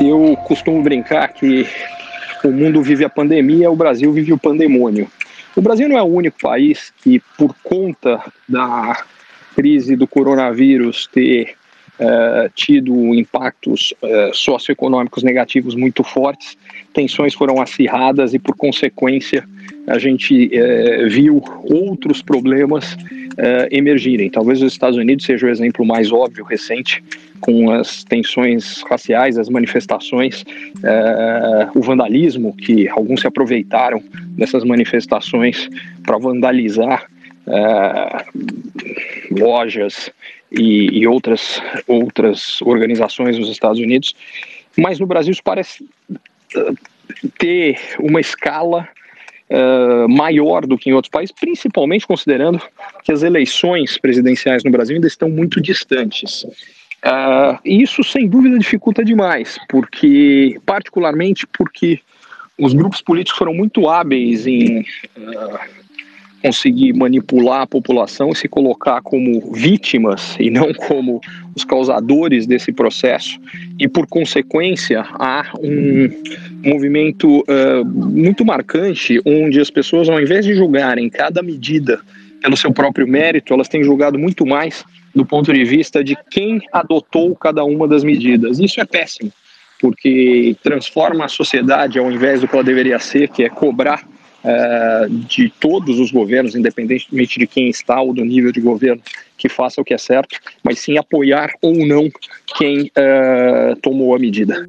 Eu costumo brincar que o mundo vive a pandemia, o Brasil vive o pandemônio. O Brasil não é o único país que, por conta da crise do coronavírus ter uh, tido impactos uh, socioeconômicos negativos muito fortes, tensões foram acirradas e, por consequência, a gente uh, viu outros problemas emergirem. Talvez os Estados Unidos seja o exemplo mais óbvio recente, com as tensões raciais, as manifestações, o vandalismo, que alguns se aproveitaram dessas manifestações para vandalizar lojas e, e, outras, outras organizações nos Estados Unidos, mas no Brasil isso parece uh, ter uma escala uh, maior do que em outros países, principalmente considerando que as eleições presidenciais no Brasil ainda estão muito distantes. Uh, isso, sem dúvida, dificulta demais, porque, particularmente porque os grupos políticos foram muito hábeis em uh, conseguir manipular a população e se colocar como vítimas e não como os causadores desse processo. E, por consequência, há um movimento uh, muito marcante onde as pessoas, ao invés de julgarem cada medida pelo seu próprio mérito, elas têm julgado muito mais do ponto de vista de quem adotou cada uma das medidas. Isso é péssimo, porque transforma a sociedade ao invés do que ela deveria ser, que é cobrar uh, de todos os governos, independentemente de quem está ou do nível de governo, que faça o que é certo, mas sim apoiar ou não quem uh, tomou a medida.